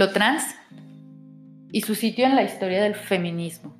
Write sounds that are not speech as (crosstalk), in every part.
Lo trans y su sitio en la historia del feminismo.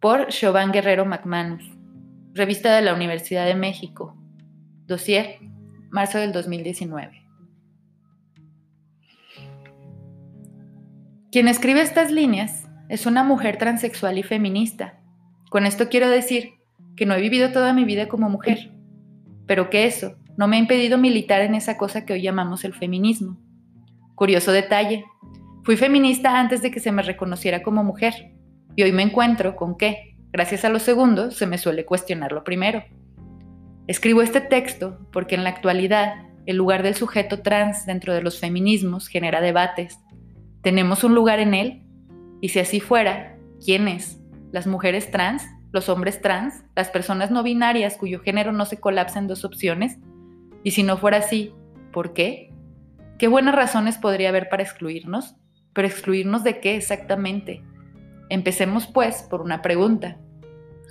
Por Chauvin Guerrero McManus. Revista de la Universidad de México. Dossier, marzo del 2019. Quien escribe estas líneas es una mujer transexual y feminista. Con esto quiero decir que no he vivido toda mi vida como mujer, pero que eso no me ha impedido militar en esa cosa que hoy llamamos el feminismo. Curioso detalle, fui feminista antes de que se me reconociera como mujer, y hoy me encuentro con que, gracias a lo segundo, se me suele cuestionar lo primero. Escribo este texto porque en la actualidad el lugar del sujeto trans dentro de los feminismos genera debates. ¿Tenemos un lugar en él? Y si así fuera, ¿quién es? ¿Las mujeres trans? ¿Los hombres trans? ¿Las personas no binarias cuyo género no se colapsa en dos opciones? Y si no fuera así, ¿por qué? ¿Qué buenas razones podría haber para excluirnos? ¿Pero excluirnos de qué exactamente? Empecemos pues por una pregunta.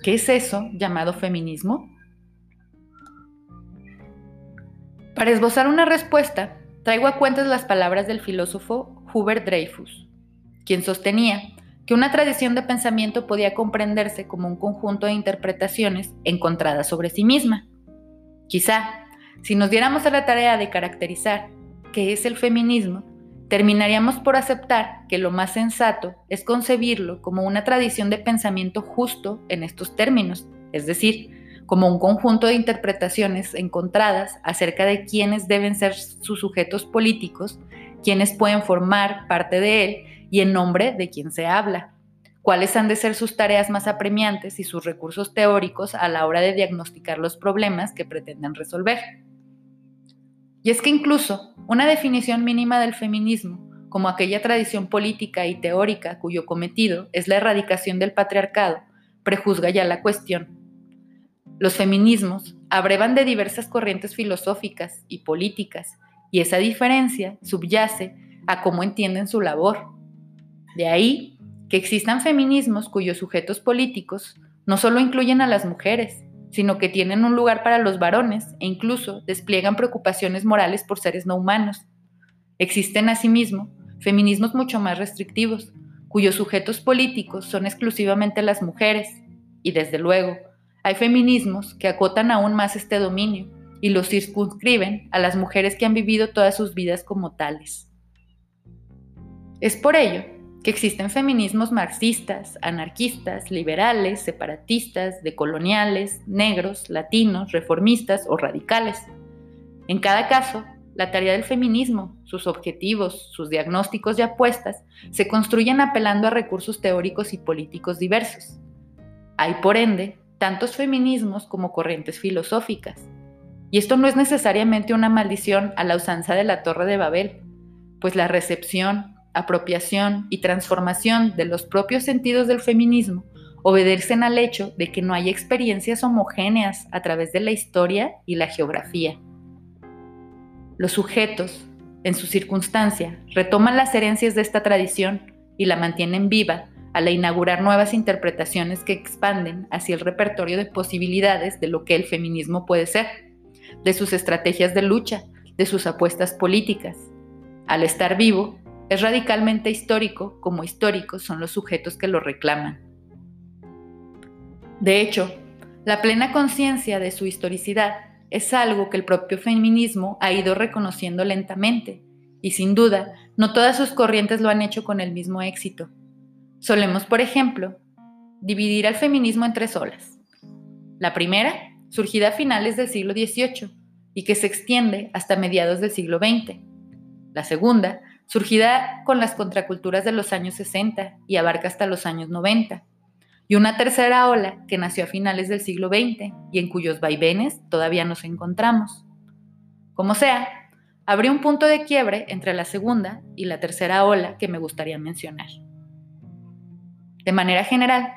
¿Qué es eso llamado feminismo? Para esbozar una respuesta, traigo a cuentas las palabras del filósofo Hubert Dreyfus, quien sostenía que una tradición de pensamiento podía comprenderse como un conjunto de interpretaciones encontradas sobre sí misma. Quizá, si nos diéramos a la tarea de caracterizar que es el feminismo, terminaríamos por aceptar que lo más sensato es concebirlo como una tradición de pensamiento justo en estos términos, es decir, como un conjunto de interpretaciones encontradas acerca de quiénes deben ser sus sujetos políticos, quiénes pueden formar parte de él y en nombre de quién se habla, cuáles han de ser sus tareas más apremiantes y sus recursos teóricos a la hora de diagnosticar los problemas que pretenden resolver. Y es que incluso una definición mínima del feminismo, como aquella tradición política y teórica cuyo cometido es la erradicación del patriarcado, prejuzga ya la cuestión. Los feminismos abrevan de diversas corrientes filosóficas y políticas, y esa diferencia subyace a cómo entienden su labor. De ahí que existan feminismos cuyos sujetos políticos no solo incluyen a las mujeres, sino que tienen un lugar para los varones e incluso despliegan preocupaciones morales por seres no humanos. Existen asimismo feminismos mucho más restrictivos, cuyos sujetos políticos son exclusivamente las mujeres, y desde luego, hay feminismos que acotan aún más este dominio y los circunscriben a las mujeres que han vivido todas sus vidas como tales. Es por ello que existen feminismos marxistas, anarquistas, liberales, separatistas, decoloniales, negros, latinos, reformistas o radicales. En cada caso, la tarea del feminismo, sus objetivos, sus diagnósticos y apuestas se construyen apelando a recursos teóricos y políticos diversos. Hay, por ende, tantos feminismos como corrientes filosóficas. Y esto no es necesariamente una maldición a la usanza de la Torre de Babel, pues la recepción, apropiación y transformación de los propios sentidos del feminismo obedecen al hecho de que no hay experiencias homogéneas a través de la historia y la geografía. Los sujetos, en su circunstancia, retoman las herencias de esta tradición y la mantienen viva al inaugurar nuevas interpretaciones que expanden hacia el repertorio de posibilidades de lo que el feminismo puede ser, de sus estrategias de lucha, de sus apuestas políticas. Al estar vivo, es radicalmente histórico, como históricos son los sujetos que lo reclaman. De hecho, la plena conciencia de su historicidad es algo que el propio feminismo ha ido reconociendo lentamente, y sin duda, no todas sus corrientes lo han hecho con el mismo éxito. Solemos, por ejemplo, dividir al feminismo en tres olas. La primera, surgida a finales del siglo XVIII y que se extiende hasta mediados del siglo XX. La segunda, surgida con las contraculturas de los años 60 y abarca hasta los años 90, y una tercera ola que nació a finales del siglo XX y en cuyos vaivenes todavía nos encontramos. Como sea, habría un punto de quiebre entre la segunda y la tercera ola que me gustaría mencionar. De manera general,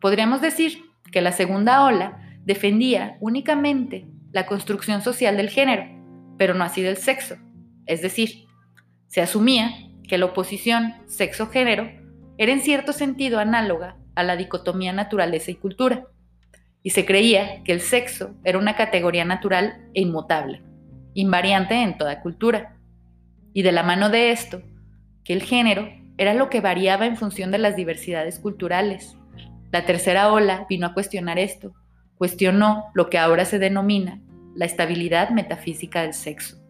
podríamos decir que la segunda ola defendía únicamente la construcción social del género, pero no así del sexo, es decir, se asumía que la oposición sexo-género era en cierto sentido análoga a la dicotomía naturaleza y cultura, y se creía que el sexo era una categoría natural e inmutable, invariante en toda cultura. Y de la mano de esto, que el género era lo que variaba en función de las diversidades culturales. La tercera ola vino a cuestionar esto, cuestionó lo que ahora se denomina la estabilidad metafísica del sexo.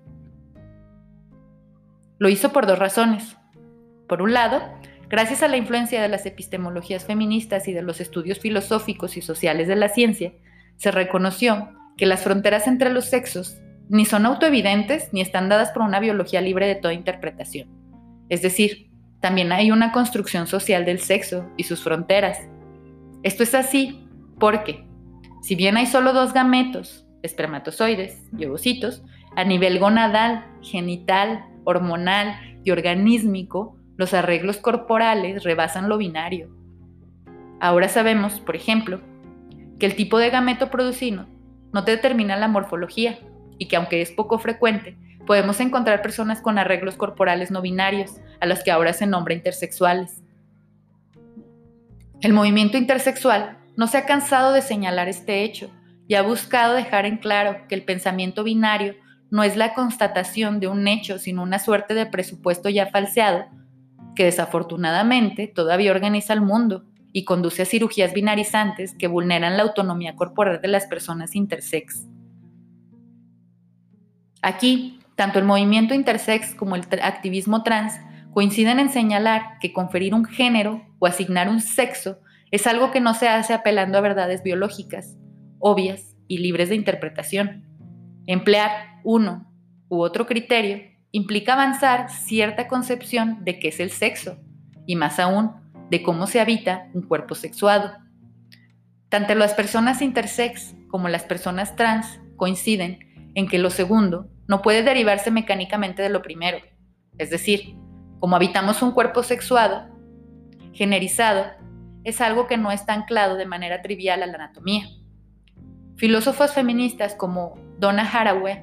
Lo hizo por dos razones. Por un lado, gracias a la influencia de las epistemologías feministas y de los estudios filosóficos y sociales de la ciencia, se reconoció que las fronteras entre los sexos ni son autoevidentes ni están dadas por una biología libre de toda interpretación. Es decir, también hay una construcción social del sexo y sus fronteras. Esto es así porque, si bien hay solo dos gametos, espermatozoides y ovocitos, a nivel gonadal, genital, hormonal y organísmico, los arreglos corporales rebasan lo binario. Ahora sabemos, por ejemplo, que el tipo de gameto producido no determina la morfología y que aunque es poco frecuente, podemos encontrar personas con arreglos corporales no binarios, a las que ahora se nombra intersexuales. El movimiento intersexual no se ha cansado de señalar este hecho y ha buscado dejar en claro que el pensamiento binario no es la constatación de un hecho, sino una suerte de presupuesto ya falseado que desafortunadamente todavía organiza el mundo y conduce a cirugías binarizantes que vulneran la autonomía corporal de las personas intersex. Aquí, tanto el movimiento intersex como el activismo trans coinciden en señalar que conferir un género o asignar un sexo es algo que no se hace apelando a verdades biológicas, obvias y libres de interpretación. Emplear uno u otro criterio implica avanzar cierta concepción de qué es el sexo, y más aún, de cómo se habita un cuerpo sexuado. Tanto las personas intersex como las personas trans coinciden en que lo segundo no puede derivarse mecánicamente de lo primero. Es decir, como habitamos un cuerpo sexuado, generizado, es algo que no está anclado de manera trivial a la anatomía. Filósofos feministas como Donna Haraway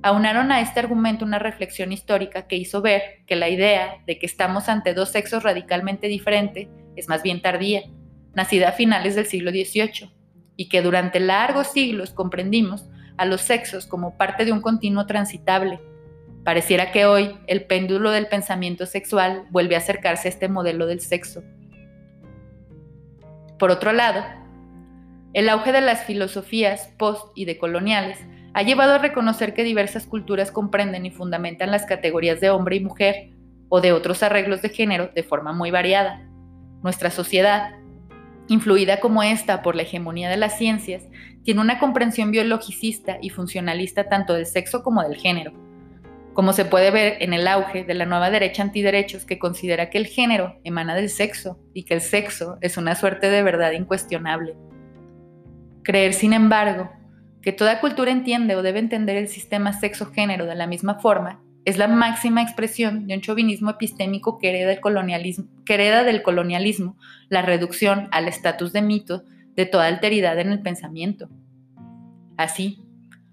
aunaron a este argumento una reflexión histórica que hizo ver que la idea de que estamos ante dos sexos radicalmente diferentes es más bien tardía, nacida a finales del siglo XVIII, y que durante largos siglos comprendimos a los sexos como parte de un continuo transitable. Pareciera que hoy el péndulo del pensamiento sexual vuelve a acercarse a este modelo del sexo. Por otro lado, el auge de las filosofías post y decoloniales ha llevado a reconocer que diversas culturas comprenden y fundamentan las categorías de hombre y mujer o de otros arreglos de género de forma muy variada. Nuestra sociedad, influida como esta por la hegemonía de las ciencias, tiene una comprensión biologicista y funcionalista tanto del sexo como del género, como se puede ver en el auge de la nueva derecha antiderechos que considera que el género emana del sexo y que el sexo es una suerte de verdad incuestionable. Creer, sin embargo, que toda cultura entiende o debe entender el sistema sexo-género de la misma forma, es la máxima expresión de un chauvinismo epistémico que hereda, del colonialismo, la reducción al estatus de mito de toda alteridad en el pensamiento. Así,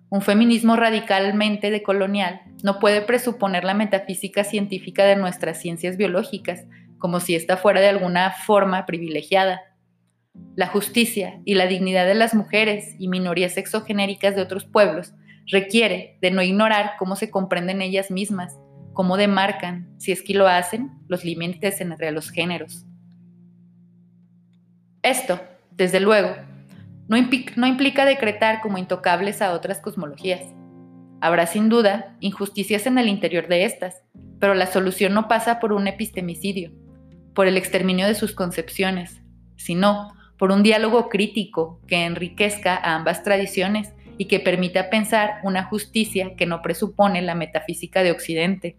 un feminismo radicalmente decolonial no puede presuponer la metafísica científica de nuestras ciencias biológicas como si ésta fuera de alguna forma privilegiada la justicia y la dignidad de las mujeres y minorías sexogenéricas de otros pueblos requiere de no ignorar cómo se comprenden ellas mismas, cómo demarcan, si es que lo hacen, los límites entre los géneros. Esto, desde luego, no implica, no implica decretar como intocables a otras cosmologías. Habrá sin duda injusticias en el interior de estas, pero la solución no pasa por un epistemicidio, por el exterminio de sus concepciones, sino por un diálogo crítico que enriquezca a ambas tradiciones y que permita pensar una justicia que no presupone la metafísica de Occidente.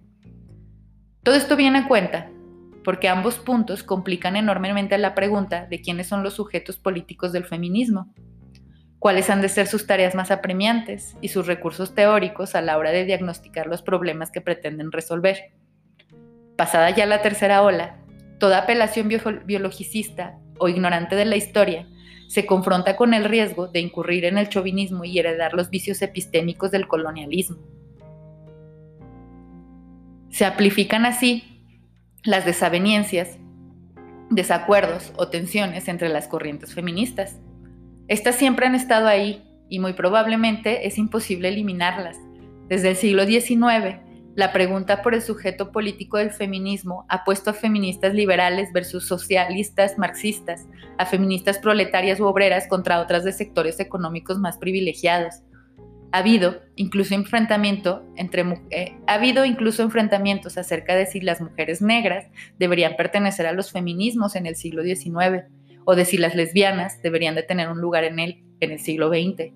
Todo esto viene a cuenta porque ambos puntos complican enormemente la pregunta de quiénes son los sujetos políticos del feminismo, cuáles han de ser sus tareas más apremiantes y sus recursos teóricos a la hora de diagnosticar los problemas que pretenden resolver. Pasada ya la tercera ola, toda apelación biologicista o ignorante de la historia, se confronta con el riesgo de incurrir en el chauvinismo y heredar los vicios epistémicos del colonialismo. Se amplifican así las desavenencias, desacuerdos o tensiones entre las corrientes feministas. Estas siempre han estado ahí y muy probablemente es imposible eliminarlas. Desde el siglo XIX, la pregunta por el sujeto político del feminismo ha puesto a feministas liberales versus socialistas marxistas, a feministas proletarias u obreras contra otras de sectores económicos más privilegiados. Ha habido incluso enfrentamiento entre eh, ha habido incluso enfrentamientos acerca de si las mujeres negras deberían pertenecer a los feminismos en el siglo XIX o de si las lesbianas deberían de tener un lugar en él en el siglo XX.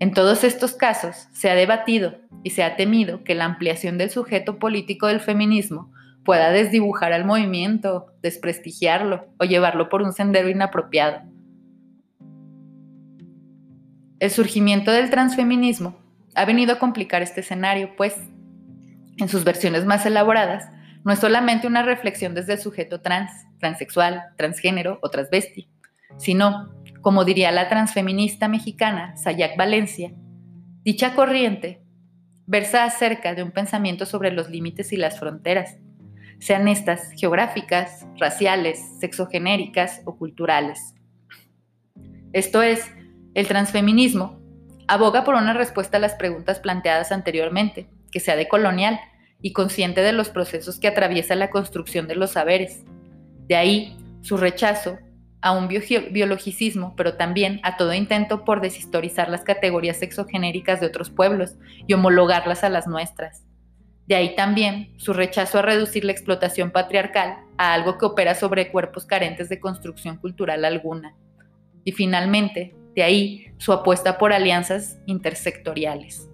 En todos estos casos se ha debatido y se ha temido que la ampliación del sujeto político del feminismo pueda desdibujar al movimiento, desprestigiarlo o llevarlo por un sendero inapropiado. El surgimiento del transfeminismo ha venido a complicar este escenario, pues, en sus versiones más elaboradas, no es solamente una reflexión desde el sujeto trans, transexual, transgénero o transvesti, sino como diría la transfeminista mexicana Sayak Valencia, dicha corriente versa acerca de un pensamiento sobre los límites y las fronteras, sean estas geográficas, raciales, sexogenéricas o culturales. Esto es, el transfeminismo aboga por una respuesta a las preguntas planteadas anteriormente, que sea decolonial y consciente de los procesos que atraviesa la construcción de los saberes. De ahí su rechazo a un biologicismo, pero también a todo intento por deshistorizar las categorías sexogenéricas de otros pueblos y homologarlas a las nuestras. De ahí también su rechazo a reducir la explotación patriarcal a algo que opera sobre cuerpos carentes de construcción cultural alguna. Y finalmente, de ahí su apuesta por alianzas intersectoriales.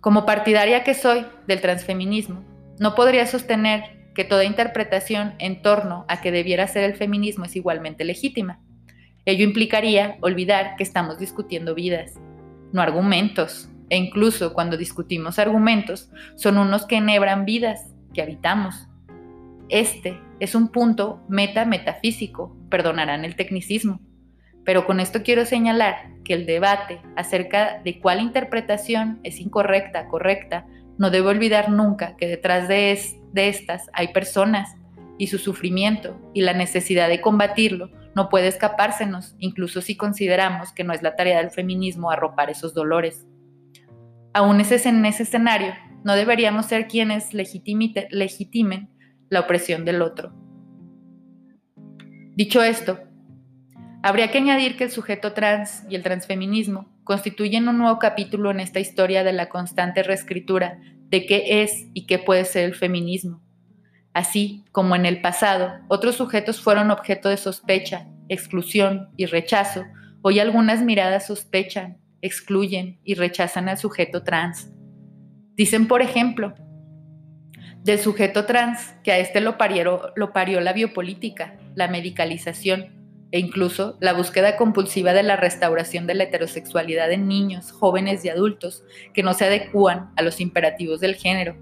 Como partidaria que soy del transfeminismo, no podría sostener que toda interpretación en torno a que debiera ser el feminismo es igualmente legítima. Ello implicaría olvidar que estamos discutiendo vidas, no argumentos, e incluso cuando discutimos argumentos, son unos que enhebran vidas que habitamos. Este es un punto meta-metafísico, perdonarán el tecnicismo, pero con esto quiero señalar que el debate acerca de cuál interpretación es incorrecta, correcta, no debe olvidar nunca que detrás de, de estas hay personas y su sufrimiento y la necesidad de combatirlo no puede escapársenos, incluso si consideramos que no es la tarea del feminismo arropar esos dolores. Aún en ese escenario, no deberíamos ser quienes legitimen la opresión del otro. Dicho esto, habría que añadir que el sujeto trans y el transfeminismo constituyen un nuevo capítulo en esta historia de la constante reescritura de qué es y qué puede ser el feminismo. Así como en el pasado otros sujetos fueron objeto de sospecha, exclusión y rechazo, hoy algunas miradas sospechan, excluyen y rechazan al sujeto trans. Dicen, por ejemplo, del sujeto trans que a este lo, lo parió la biopolítica, la medicalización, e incluso la búsqueda compulsiva de la restauración de la heterosexualidad en niños, jóvenes y adultos que no se adecúan a los imperativos del género.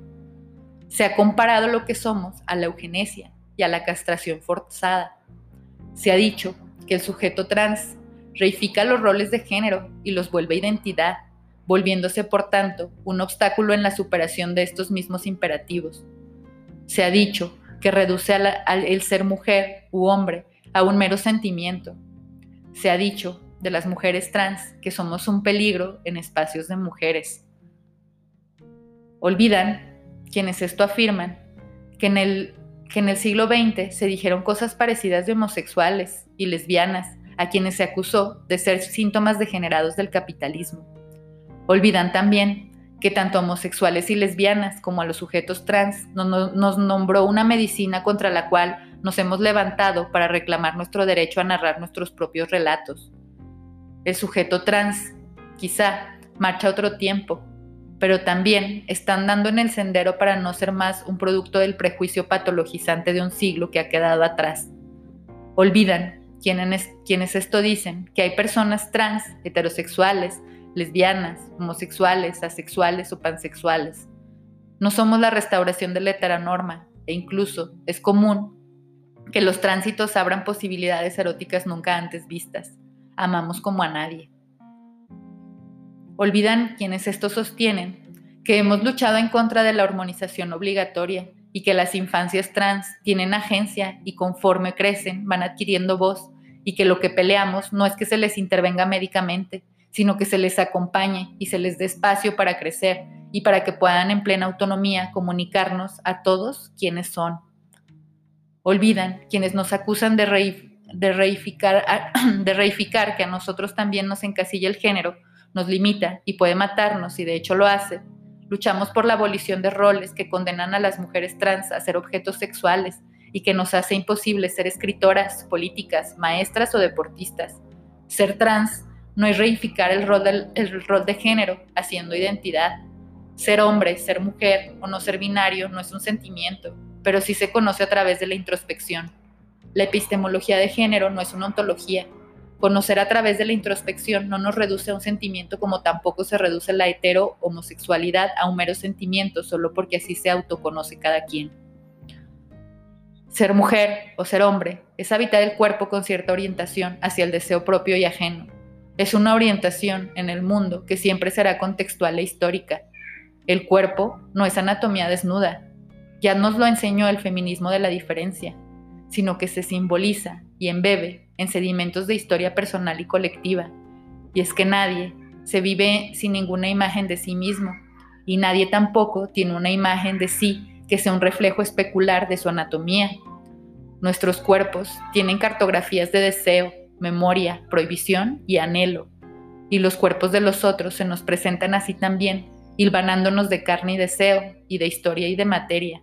Se ha comparado lo que somos a la eugenesia y a la castración forzada. Se ha dicho que el sujeto trans reifica los roles de género y los vuelve identidad, volviéndose por tanto un obstáculo en la superación de estos mismos imperativos. Se ha dicho que reduce al ser mujer u hombre a un mero sentimiento. Se ha dicho de las mujeres trans que somos un peligro en espacios de mujeres. Olvidan quienes esto afirman que en el, que en el siglo XX se dijeron cosas parecidas de homosexuales y lesbianas a quienes se acusó de ser síntomas degenerados del capitalismo. Olvidan también que tanto homosexuales y lesbianas como a los sujetos trans nos nombró una medicina contra la cual nos hemos levantado para reclamar nuestro derecho a narrar nuestros propios relatos. El sujeto trans, quizá, marcha otro tiempo, pero también está andando en el sendero para no ser más un producto del prejuicio patologizante de un siglo que ha quedado atrás. Olvidan quienes, quienes esto dicen, que hay personas trans, heterosexuales, lesbianas, homosexuales, asexuales o pansexuales. No somos la restauración de la heteronorma e incluso es común que los tránsitos abran posibilidades eróticas nunca antes vistas. Amamos como a nadie. Olvidan quienes esto sostienen que hemos luchado en contra de la hormonización obligatoria y que las infancias trans tienen agencia y conforme crecen van adquiriendo voz y que lo que peleamos no es que se les intervenga médicamente, sino que se les acompañe y se les dé espacio para crecer y para que puedan en plena autonomía comunicarnos a todos quienes son. Olvidan quienes nos acusan (clears throat) de, reificar, que a nosotros también nos encasilla el género, nos limita y puede matarnos, y de hecho lo hace. Luchamos por la abolición de roles que condenan a las mujeres trans a ser objetos sexuales y que nos hace imposible ser escritoras, políticas, maestras o deportistas. Ser trans no es reificar el rol de género, haciendo identidad. Ser hombre, ser mujer o no ser binario no es un sentimiento, pero sí se conoce a través de la introspección. La epistemología de género no es una ontología. Conocer a través de la introspección no nos reduce a un sentimiento como tampoco se reduce la hetero-homosexualidad a un mero sentimiento solo porque así se autoconoce cada quien. Ser mujer o ser hombre es habitar el cuerpo con cierta orientación hacia el deseo propio y ajeno. Es una orientación en el mundo que siempre será contextual e histórica, el cuerpo no es anatomía desnuda. Ya nos lo enseñó el feminismo de la diferencia, sino que se simboliza y embebe en sedimentos de historia personal y colectiva. Y es que nadie se vive sin ninguna imagen de sí mismo, y nadie tampoco tiene una imagen de sí que sea un reflejo especular de su anatomía. Nuestros cuerpos tienen cartografías de deseo, memoria, prohibición y anhelo, y los cuerpos de los otros se nos presentan así también hilvanándonos de carne y deseo, y de historia y de materia.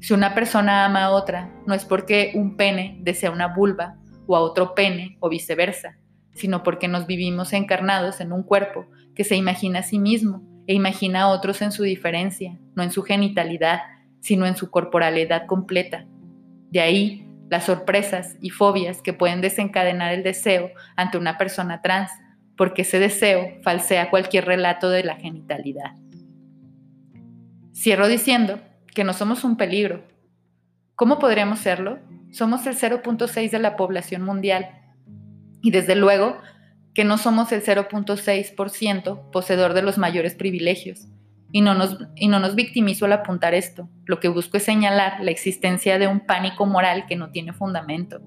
Si una persona ama a otra, no es porque un pene desea una vulva o a otro pene o viceversa, sino porque nos vivimos encarnados en un cuerpo que se imagina a sí mismo e imagina a otros en su diferencia, no en su genitalidad, sino en su corporalidad completa. De ahí las sorpresas y fobias que pueden desencadenar el deseo ante una persona trans porque ese deseo falsea cualquier relato de la genitalidad. Cierro diciendo que no somos un peligro. ¿Cómo podríamos serlo? Somos el 0.6 de la población mundial y desde luego que no somos el 0.6% poseedor de los mayores privilegios. Y no, nos, y no nos victimizo al apuntar esto. Lo que busco es señalar la existencia de un pánico moral que no tiene fundamento,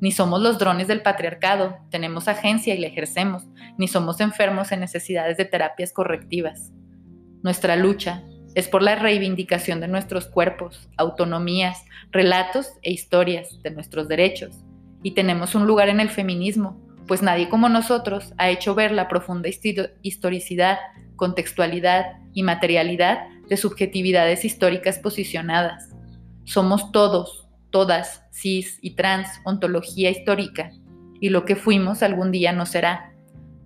ni somos los drones del patriarcado, tenemos agencia y la ejercemos, ni somos enfermos en necesidades de terapias correctivas. Nuestra lucha es por la reivindicación de nuestros cuerpos, autonomías, relatos e historias de nuestros derechos. Y tenemos un lugar en el feminismo, pues nadie como nosotros ha hecho ver la profunda historicidad, contextualidad y materialidad de subjetividades históricas posicionadas. Somos todos, todas, cis y trans, ontología histórica, y lo que fuimos algún día no será.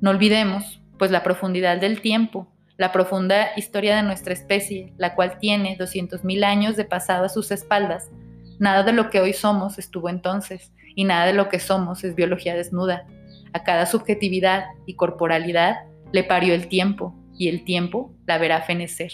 No olvidemos, pues la profundidad del tiempo, la profunda historia de nuestra especie, la cual tiene 200.000 años de pasado a sus espaldas, nada de lo que hoy somos estuvo entonces, y nada de lo que somos es biología desnuda. A cada subjetividad y corporalidad le parió el tiempo, y el tiempo la verá fenecer.